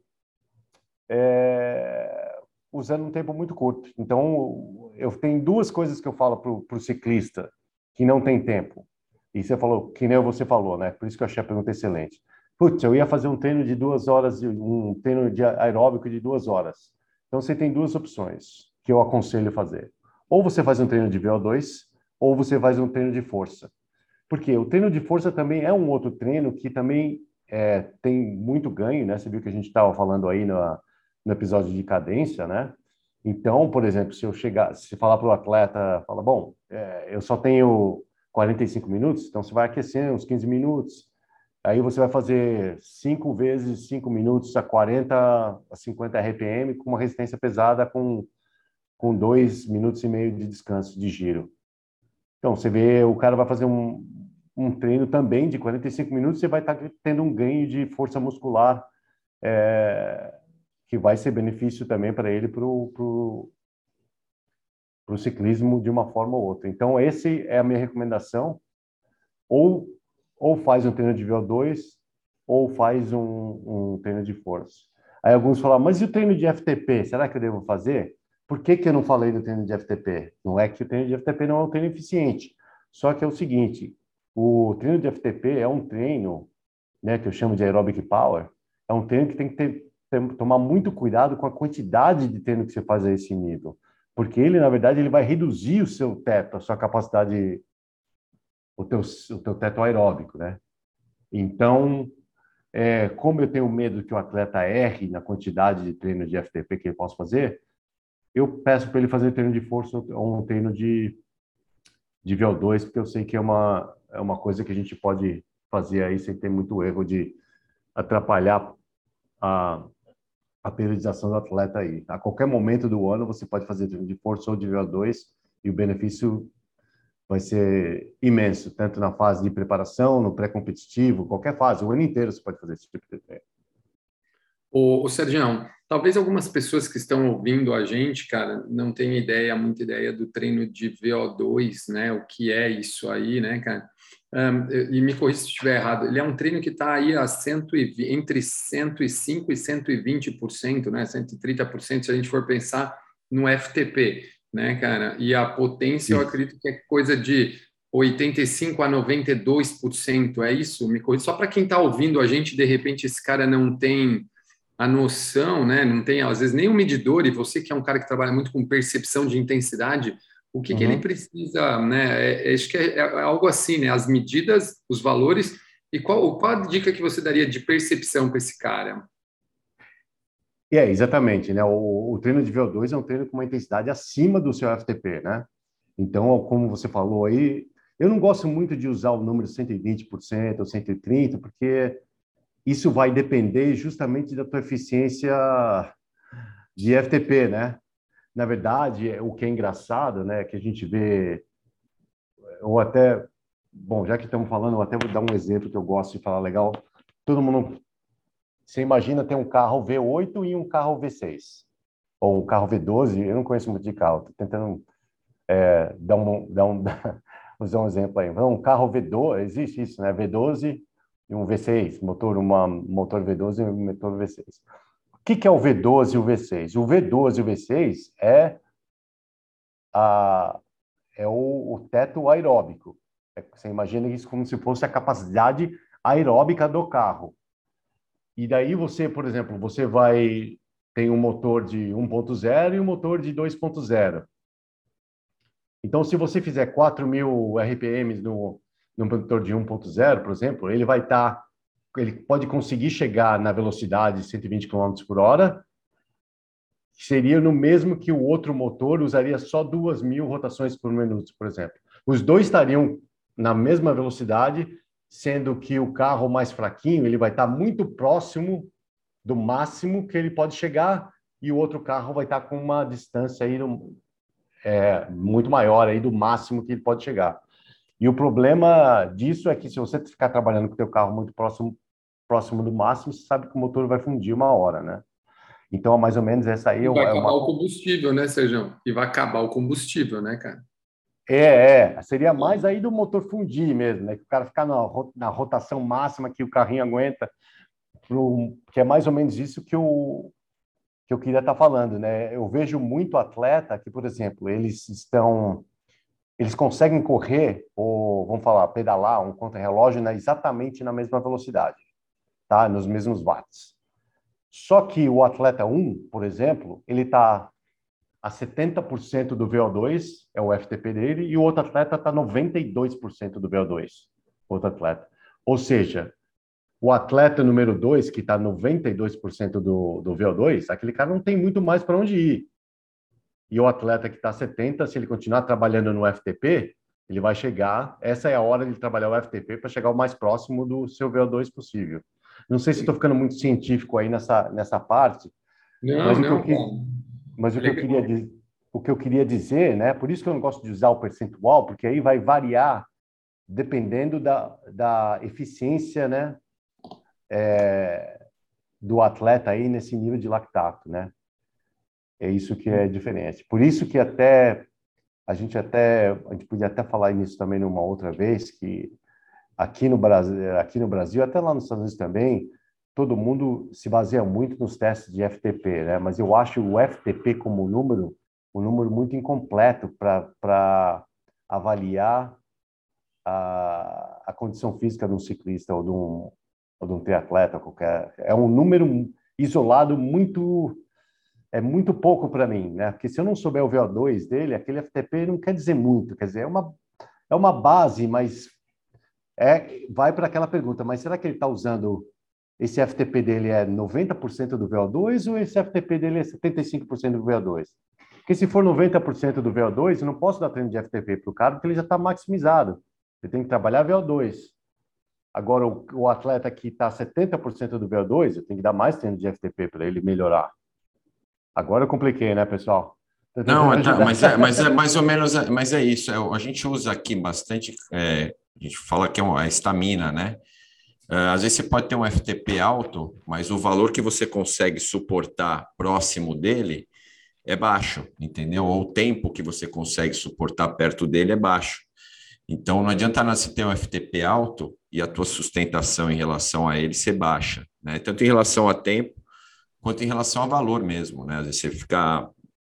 [SPEAKER 2] é, usando um tempo muito curto. Então, eu tenho duas coisas que eu falo para o ciclista que não tem tempo. E você falou, que nem você falou, né? Por isso que eu achei a pergunta excelente. Putz, eu ia fazer um treino de duas horas, um treino de aeróbico de duas horas. Então, você tem duas opções que eu aconselho fazer. Ou você faz um treino de VO2, ou você faz um treino de força. Porque o treino de força também é um outro treino que também é, tem muito ganho, né? Você viu que a gente estava falando aí no, no episódio de cadência, né? Então, por exemplo, se eu chegar, se falar para o atleta, fala, bom, é, eu só tenho 45 minutos, então você vai aquecer uns 15 minutos, aí você vai fazer 5 vezes 5 minutos a 40 a 50 RPM com uma resistência pesada com com 2 minutos e meio de descanso de giro. Então, você vê, o cara vai fazer um, um treino também de 45 minutos, você vai estar tendo um ganho de força muscular é, que vai ser benefício também para ele para o ciclismo de uma forma ou outra. Então, esse é a minha recomendação. Ou, ou faz um treino de VO2, ou faz um, um treino de força. Aí alguns falam, mas e o treino de FTP? Será que eu devo fazer? Por que, que eu não falei do treino de FTP? Não é que o treino de FTP não é um treino eficiente. Só que é o seguinte, o treino de FTP é um treino, né, que eu chamo de aerobic power, é um treino que tem que ter, ter, tomar muito cuidado com a quantidade de treino que você faz a esse nível. porque ele, na verdade, ele vai reduzir o seu teto, a sua capacidade, o teu, o teu teto aeróbico, né? Então, é, como eu tenho medo que o atleta erre na quantidade de treino de FTP que ele possa fazer, eu peço para ele fazer treino de força ou um treino de, de VO2, porque eu sei que é uma, é uma coisa que a gente pode fazer aí sem ter muito erro de atrapalhar a, a periodização do atleta aí. A qualquer momento do ano você pode fazer de força ou de VO2 e o benefício vai ser imenso, tanto na fase de preparação, no pré-competitivo, qualquer fase, o ano inteiro você pode fazer esse tipo de treino.
[SPEAKER 1] O, o Sérgio, talvez algumas pessoas que estão ouvindo a gente, cara, não tenham ideia, muita ideia do treino de VO2, né? O que é isso aí, né, cara? Um, e me corrija se estiver errado, ele é um treino que está aí a 120, entre 105% e 120%, né? 130%, se a gente for pensar no FTP né, cara? E a potência, eu acredito que é coisa de 85 a 92%, é isso? Me corrija. Só para quem está ouvindo a gente, de repente esse cara não tem a noção, né? Não tem às vezes nem um medidor e você que é um cara que trabalha muito com percepção de intensidade, o que, uhum. que ele uhum. precisa, né? É, é, acho que é, é, algo assim, né? As medidas, os valores e qual, qual a dica que você daria de percepção para esse cara?
[SPEAKER 2] E é, exatamente, né? O, o, treino de VO2 é um treino com uma intensidade acima do seu FTP, né? Então, como você falou aí, eu não gosto muito de usar o número 120% ou 130%, porque isso vai depender justamente da tua eficiência de FTP, né? Na verdade, o que é engraçado, né, que a gente vê, ou até, bom, já que estamos falando, eu até vou dar um exemplo que eu gosto de falar legal. Todo mundo você imagina ter um carro V8 e um carro V6, ou um carro V12, eu não conheço muito de carro, estou tentando é, dar, um, dar, um, usar um exemplo aí. Um carro V12, existe isso, né? V12 e um V6, motor, uma, motor V12 e um motor V6. O que, que é o V12 e o V6? O V12 e o V6 é, a, é o, o teto aeróbico. É, você imagina isso como se fosse a capacidade aeróbica do carro. E daí você, por exemplo, você vai tem um motor de 1.0 e um motor de 2.0. Então, se você fizer 4.000 RPMs no, no motor de 1.0, por exemplo, ele vai estar, tá, ele pode conseguir chegar na velocidade de 120 km por hora, que seria no mesmo que o outro motor usaria só 2.000 rotações por minuto, por exemplo. Os dois estariam na mesma velocidade, sendo que o carro mais fraquinho ele vai estar muito próximo do máximo que ele pode chegar e o outro carro vai estar com uma distância aí é, muito maior aí do máximo que ele pode chegar. E o problema disso é que se você ficar trabalhando com o teu carro muito próximo próximo do máximo, você sabe que o motor vai fundir uma hora, né? Então, mais ou menos essa aí
[SPEAKER 1] é
[SPEAKER 2] vai
[SPEAKER 1] é
[SPEAKER 2] acabar
[SPEAKER 1] uma... o combustível, né, Sérgio? E vai acabar o combustível, né, cara?
[SPEAKER 2] É, é, seria mais aí do motor fundir mesmo, né? Que o cara ficar na, na rotação máxima que o carrinho aguenta, pro, que é mais ou menos isso que eu, que eu queria estar tá falando, né? Eu vejo muito atleta que, por exemplo, eles estão, eles conseguem correr ou, vamos falar, pedalar um contra-relógio né, exatamente na mesma velocidade, tá? Nos mesmos watts. Só que o atleta 1, por exemplo, ele está a 70% do VO2 é o FTP dele e o outro atleta está 92% do VO2, outro atleta. Ou seja, o atleta número 2, que está 92% do, do VO2, aquele cara não tem muito mais para onde ir. E o atleta que está 70%, se ele continuar trabalhando no FTP, ele vai chegar, essa é a hora de trabalhar o FTP para chegar o mais próximo do seu VO2 possível. Não sei se estou ficando muito científico aí nessa, nessa parte,
[SPEAKER 1] não, mas não,
[SPEAKER 2] o que eu, mas o que, eu queria, o que eu queria dizer, né? Por isso que eu não gosto de usar o percentual, porque aí vai variar dependendo da, da eficiência, né? É, do atleta aí nesse nível de lactato, né? É isso que é diferente. Por isso que até a gente até a gente podia até falar nisso também numa outra vez que aqui no Brasil, aqui no Brasil, até lá nos Estados Unidos também, todo mundo se baseia muito nos testes de FTP, né? Mas eu acho o FTP como número um número muito incompleto para avaliar a, a condição física de um ciclista ou de um, ou de um triatleta qualquer. É um número isolado muito é muito pouco para mim, né? Porque se eu não souber o VO2 dele, aquele FTP não quer dizer muito, quer dizer, é uma, é uma base, mas é, vai para aquela pergunta, mas será que ele está usando esse FTP dele é 90% do VO2 ou esse FTP dele é 75% do VO2? Porque se for 90% do VO2, eu não posso dar treino de FTP para o cara porque ele já está maximizado. Ele tem que trabalhar VO2. Agora, o, o atleta que está 70% do VO2, eu tenho que dar mais treino de FTP para ele melhorar. Agora eu compliquei, né, pessoal?
[SPEAKER 3] Não, é, tá, mas, é, mas é mais ou menos, é, mas é isso. É, a gente usa aqui bastante, é, a gente fala que é a estamina, né? às vezes você pode ter um FTP alto, mas o valor que você consegue suportar próximo dele é baixo, entendeu? Ou o tempo que você consegue suportar perto dele é baixo. Então não adianta nada você ter um FTP alto e a tua sustentação em relação a ele ser baixa, né? Tanto em relação a tempo quanto em relação a valor mesmo, né? Às vezes você ficar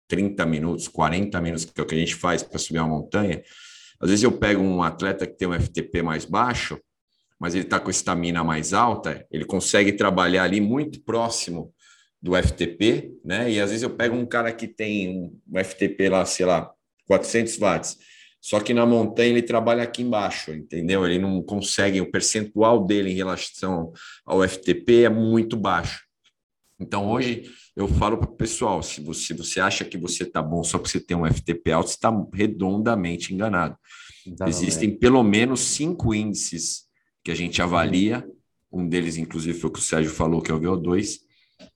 [SPEAKER 3] 30 minutos, 40 minutos, que é o que a gente faz para subir uma montanha. Às vezes eu pego um atleta que tem um FTP mais baixo, mas ele está com estamina mais alta, ele consegue trabalhar ali muito próximo do FTP, né? E às vezes eu pego um cara que tem um FTP lá, sei lá, 400 watts, só que na montanha ele trabalha aqui embaixo, entendeu? Ele não consegue, o percentual dele em relação ao FTP é muito baixo. Então, hoje, eu falo para o pessoal: se você, se você acha que você está bom só porque você tem um FTP alto, você está redondamente enganado. Exatamente. Existem pelo menos cinco índices que a gente avalia. Um deles, inclusive, foi o que o Sérgio falou, que é o VO2,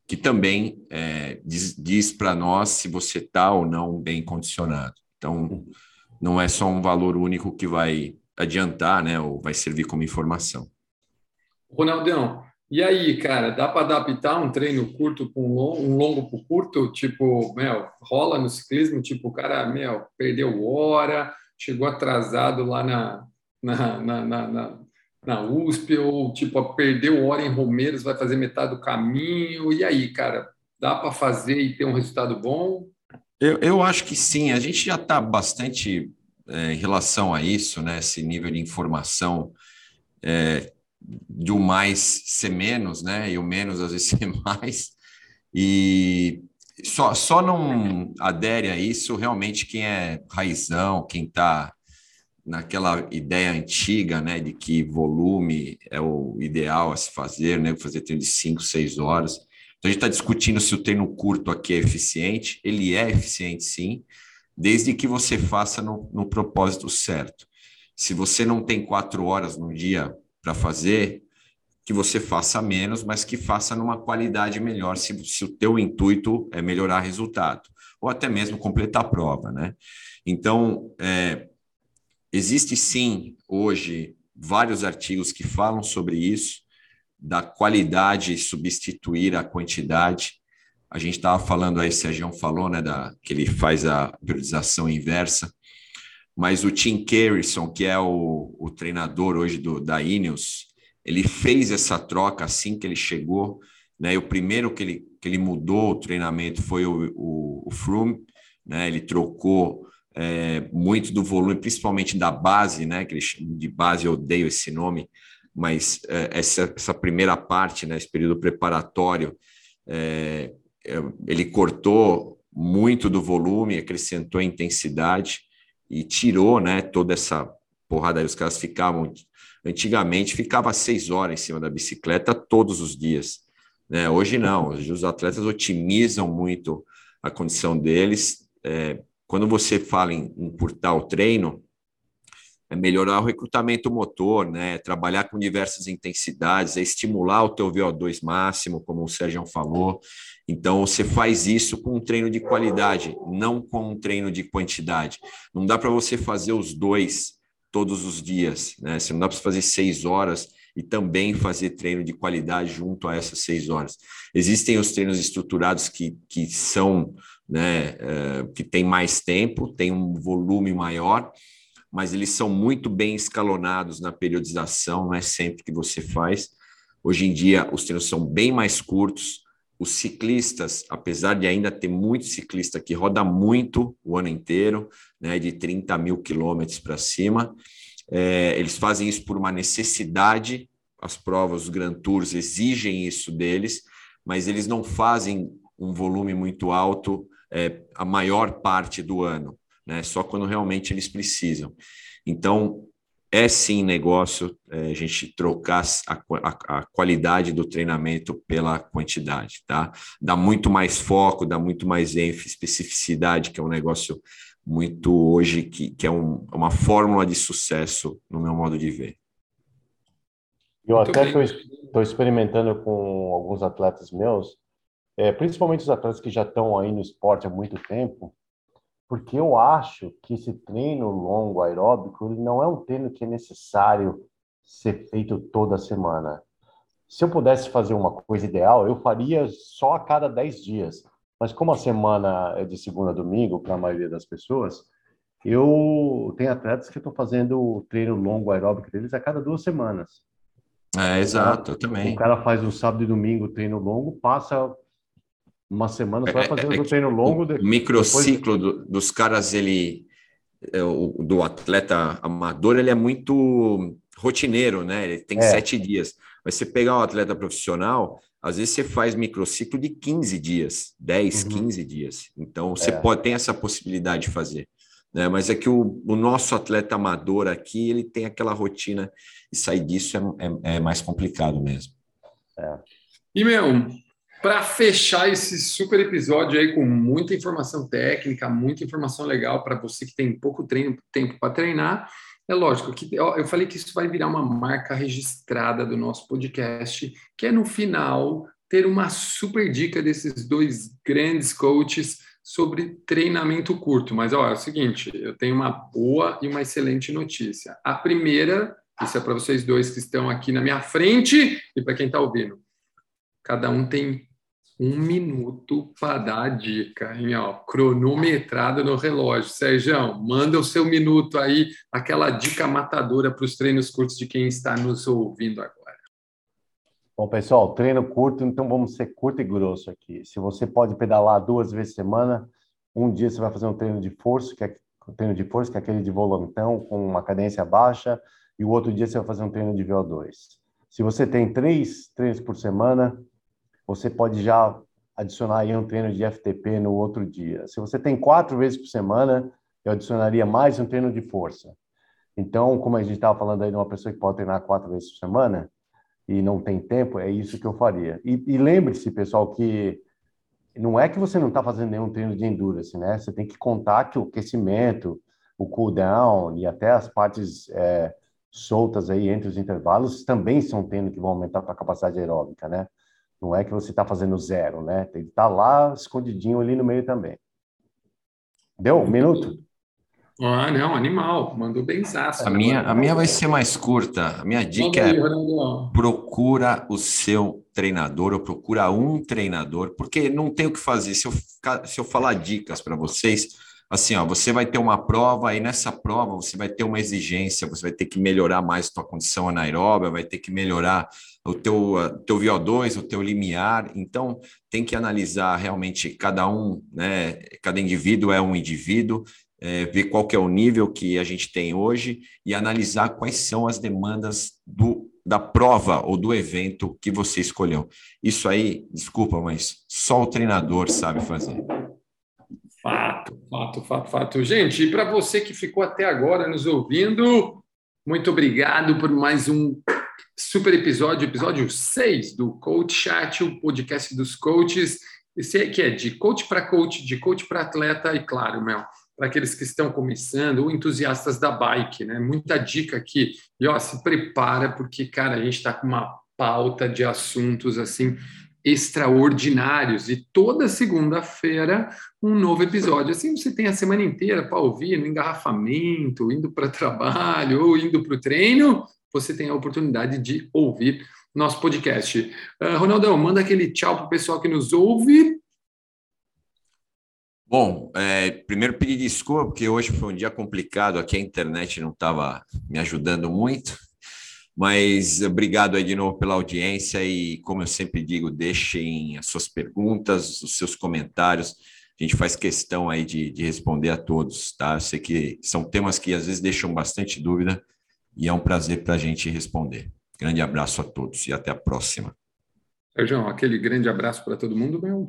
[SPEAKER 3] que também é, diz, diz para nós se você está ou não bem condicionado. Então, não é só um valor único que vai adiantar, né, ou vai servir como informação.
[SPEAKER 1] Ronaldão, e aí, cara, dá para adaptar um treino curto com um longo, um longo para curto? Tipo, meu, rola no ciclismo, tipo, o cara, meu, perdeu hora, chegou atrasado lá na, na, na, na, na USP, ou tipo, perdeu hora em Romeiros, vai fazer metade do caminho. E aí, cara, dá para fazer e ter um resultado bom?
[SPEAKER 3] Eu, eu acho que sim, a gente já está bastante é, em relação a isso, né? Esse nível de informação. É, de o mais ser menos, né? E o menos às vezes ser mais. E só, só não adere a isso realmente quem é raizão, quem está naquela ideia antiga, né, de que volume é o ideal a se fazer, né, fazer treino de 5, 6 horas. Então a gente está discutindo se o treino curto aqui é eficiente. Ele é eficiente, sim, desde que você faça no, no propósito certo. Se você não tem quatro horas no dia para fazer, que você faça menos, mas que faça numa qualidade melhor, se, se o teu intuito é melhorar resultado, ou até mesmo completar a prova, né? Então, é, existe sim, hoje, vários artigos que falam sobre isso, da qualidade substituir a quantidade. A gente estava falando aí, Sérgio falou, né, da, que ele faz a periodização inversa mas o Tim Carrison, que é o, o treinador hoje do, da Ineos, ele fez essa troca assim que ele chegou, né? E o primeiro que ele, que ele mudou o treinamento foi o, o, o Froome, né? Ele trocou é, muito do volume, principalmente da base, né? Que ele, de base eu odeio esse nome, mas é, essa, essa primeira parte, né? Esse período preparatório, é, é ele cortou muito do volume, acrescentou intensidade e tirou né, toda essa porrada aí. Os caras ficavam, antigamente, ficava seis horas em cima da bicicleta todos os dias. Né? Hoje não, hoje os atletas otimizam muito a condição deles. É, quando você fala em encurtar o treino, melhorar o recrutamento motor, né? Trabalhar com diversas intensidades, é estimular o teu VO2 máximo, como o Sérgio falou. Então você faz isso com um treino de qualidade, não com um treino de quantidade. Não dá para você fazer os dois todos os dias, né? Você não dá para fazer seis horas e também fazer treino de qualidade junto a essas seis horas. Existem os treinos estruturados que, que são, né, é, que tem mais tempo, tem um volume maior, mas eles são muito bem escalonados na periodização, não é sempre que você faz. Hoje em dia, os treinos são bem mais curtos. Os ciclistas, apesar de ainda ter muito ciclista que roda muito o ano inteiro, né, de 30 mil quilômetros para cima, é, eles fazem isso por uma necessidade. As provas, os Grand Tours exigem isso deles, mas eles não fazem um volume muito alto é, a maior parte do ano, né? Só quando realmente eles precisam. Então, é sim negócio é, a gente trocar a, a, a, qualidade do treinamento pela quantidade, tá? Dá muito mais foco, dá muito mais ênfase, especificidade, que é um negócio muito hoje, que, que é um, uma fórmula de sucesso no meu modo de ver.
[SPEAKER 2] Eu muito até estou experimentando com alguns atletas meus, é, principalmente os atletas que já estão aí no esporte há muito tempo, porque eu acho que esse treino longo aeróbico ele não é um treino que é necessário ser feito toda semana. Se eu pudesse fazer uma coisa ideal, eu faria só a cada 10 dias. Mas como a semana é de segunda a domingo para a maioria das pessoas, eu tenho atletas que estão fazendo o treino longo aeróbico deles a cada duas semanas.
[SPEAKER 3] É, exato, eu também.
[SPEAKER 2] O cara faz no sábado e domingo treino longo, passa uma semana só é, fazendo é, é, treino longo.
[SPEAKER 3] O microciclo depois... do, dos caras, ele é, o, do atleta amador, ele é muito rotineiro, né? Ele tem é. sete dias. Mas você pegar um atleta profissional, às vezes você faz microciclo de 15 dias, 10, uhum. 15 dias. Então você é. pode ter essa possibilidade de fazer. Né? Mas é que o, o, nosso atleta amador aqui, ele tem aquela rotina e sair disso é, é, é mais complicado mesmo.
[SPEAKER 1] É. E, meu, para fechar esse super episódio aí com muita informação técnica, muita informação legal para você que tem pouco treino, tempo para treinar, é lógico que eu falei que isso vai virar uma marca registrada do nosso podcast, que é no final ter uma super dica desses dois grandes coaches sobre treinamento curto. Mas ó, é o seguinte, eu tenho uma boa e uma excelente notícia. A primeira, isso é para vocês dois que estão aqui na minha frente e para quem está ouvindo. Cada um tem um minuto para dar a dica, hein? Ó, cronometrado no relógio. Sérgio, manda o seu minuto aí, aquela dica matadora para os treinos curtos de quem está nos ouvindo agora.
[SPEAKER 2] Bom, pessoal, treino curto, então vamos ser curto e grosso aqui. Se você pode pedalar duas vezes por semana, um dia você vai fazer um treino de força, que é treino de força, que é aquele de volantão com uma cadência baixa, e o outro dia você vai fazer um treino de VO2. Se você tem três treinos por semana, você pode já adicionar aí um treino de FTP no outro dia. Se você tem quatro vezes por semana, eu adicionaria mais um treino de força. Então, como a gente estava falando aí de uma pessoa que pode treinar quatro vezes por semana e não tem tempo, é isso que eu faria. E, e lembre-se, pessoal, que não é que você não está fazendo nenhum treino de endurance, né? Você tem que contar que o aquecimento, o cool down e até as partes é, soltas aí entre os intervalos também são treino que vão aumentar a capacidade aeróbica, né? Não é que você está fazendo zero, né? Tem que estar tá lá escondidinho ali no meio também. Deu um minuto?
[SPEAKER 1] Ah, não, animal, mandou bem
[SPEAKER 3] A minha, a minha vai ser mais curta. A minha dica é procura o seu treinador ou procura um treinador, porque não tem o que fazer. Se eu, se eu falar dicas para vocês, assim, ó, você vai ter uma prova e nessa prova você vai ter uma exigência, você vai ter que melhorar mais a tua condição anaeróbica, vai ter que melhorar o teu, teu VO2, o teu limiar. Então, tem que analisar realmente cada um, né? Cada indivíduo é um indivíduo, é, ver qual que é o nível que a gente tem hoje e analisar quais são as demandas do, da prova ou do evento que você escolheu. Isso aí, desculpa, mas só o treinador sabe fazer.
[SPEAKER 1] Fato, fato, fato, fato. Gente, e para você que ficou até agora nos ouvindo, muito obrigado por mais um super episódio, episódio 6 do Coach Chat, o podcast dos coaches. Esse aqui é de coach para coach, de coach para atleta e, claro, meu, para aqueles que estão começando ou entusiastas da bike, né? Muita dica aqui. E, ó, se prepara, porque, cara, a gente está com uma pauta de assuntos assim extraordinários. E toda segunda-feira, um novo episódio. Assim você tem a semana inteira para ouvir no engarrafamento, indo para trabalho ou indo para o treino, você tem a oportunidade de ouvir nosso podcast. Uh, Ronaldão, manda aquele tchau para o pessoal que nos ouve.
[SPEAKER 3] Bom, é, primeiro pedir desculpa, porque hoje foi um dia complicado, aqui a internet não estava me ajudando muito. Mas obrigado aí de novo pela audiência e, como eu sempre digo, deixem as suas perguntas, os seus comentários. A gente faz questão aí de, de responder a todos, tá? Eu sei que são temas que às vezes deixam bastante dúvida e é um prazer para a gente responder. Grande abraço a todos e até a próxima.
[SPEAKER 1] Sérgio, aquele grande abraço para todo mundo, meu.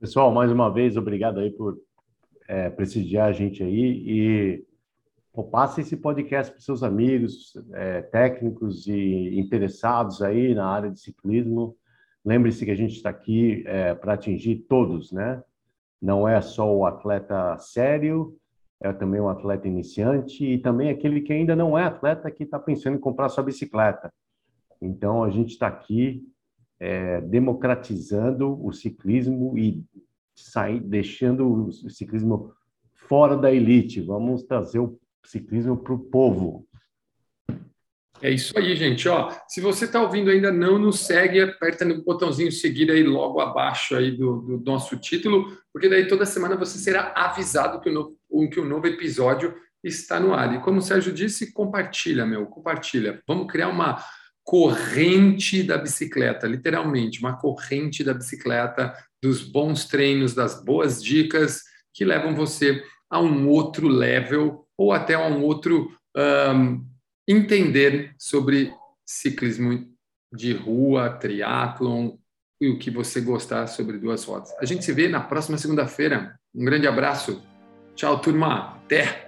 [SPEAKER 2] Pessoal, mais uma vez, obrigado aí por é, prestigiar a gente aí e pô, passe esse podcast para seus amigos, é, técnicos e interessados aí na área de ciclismo. Lembre-se que a gente está aqui é, para atingir todos, né? Não é só o atleta sério, é também um atleta iniciante e também aquele que ainda não é atleta que está pensando em comprar sua bicicleta. Então, a gente está aqui é, democratizando o ciclismo e sair, deixando o ciclismo fora da elite. Vamos trazer o ciclismo para o povo.
[SPEAKER 1] É isso aí, gente. Ó, se você está ouvindo ainda não nos segue, aperta no botãozinho seguir aí logo abaixo aí do, do nosso título, porque daí toda semana você será avisado que o, novo, que o novo episódio está no ar. E como o Sérgio disse, compartilha, meu, compartilha. Vamos criar uma corrente da bicicleta, literalmente, uma corrente da bicicleta, dos bons treinos, das boas dicas que levam você a um outro level ou até a um outro um, entender sobre ciclismo de rua, triatlon e o que você gostar sobre duas rodas. A gente se vê na próxima segunda-feira. Um grande abraço. Tchau, turma. Até!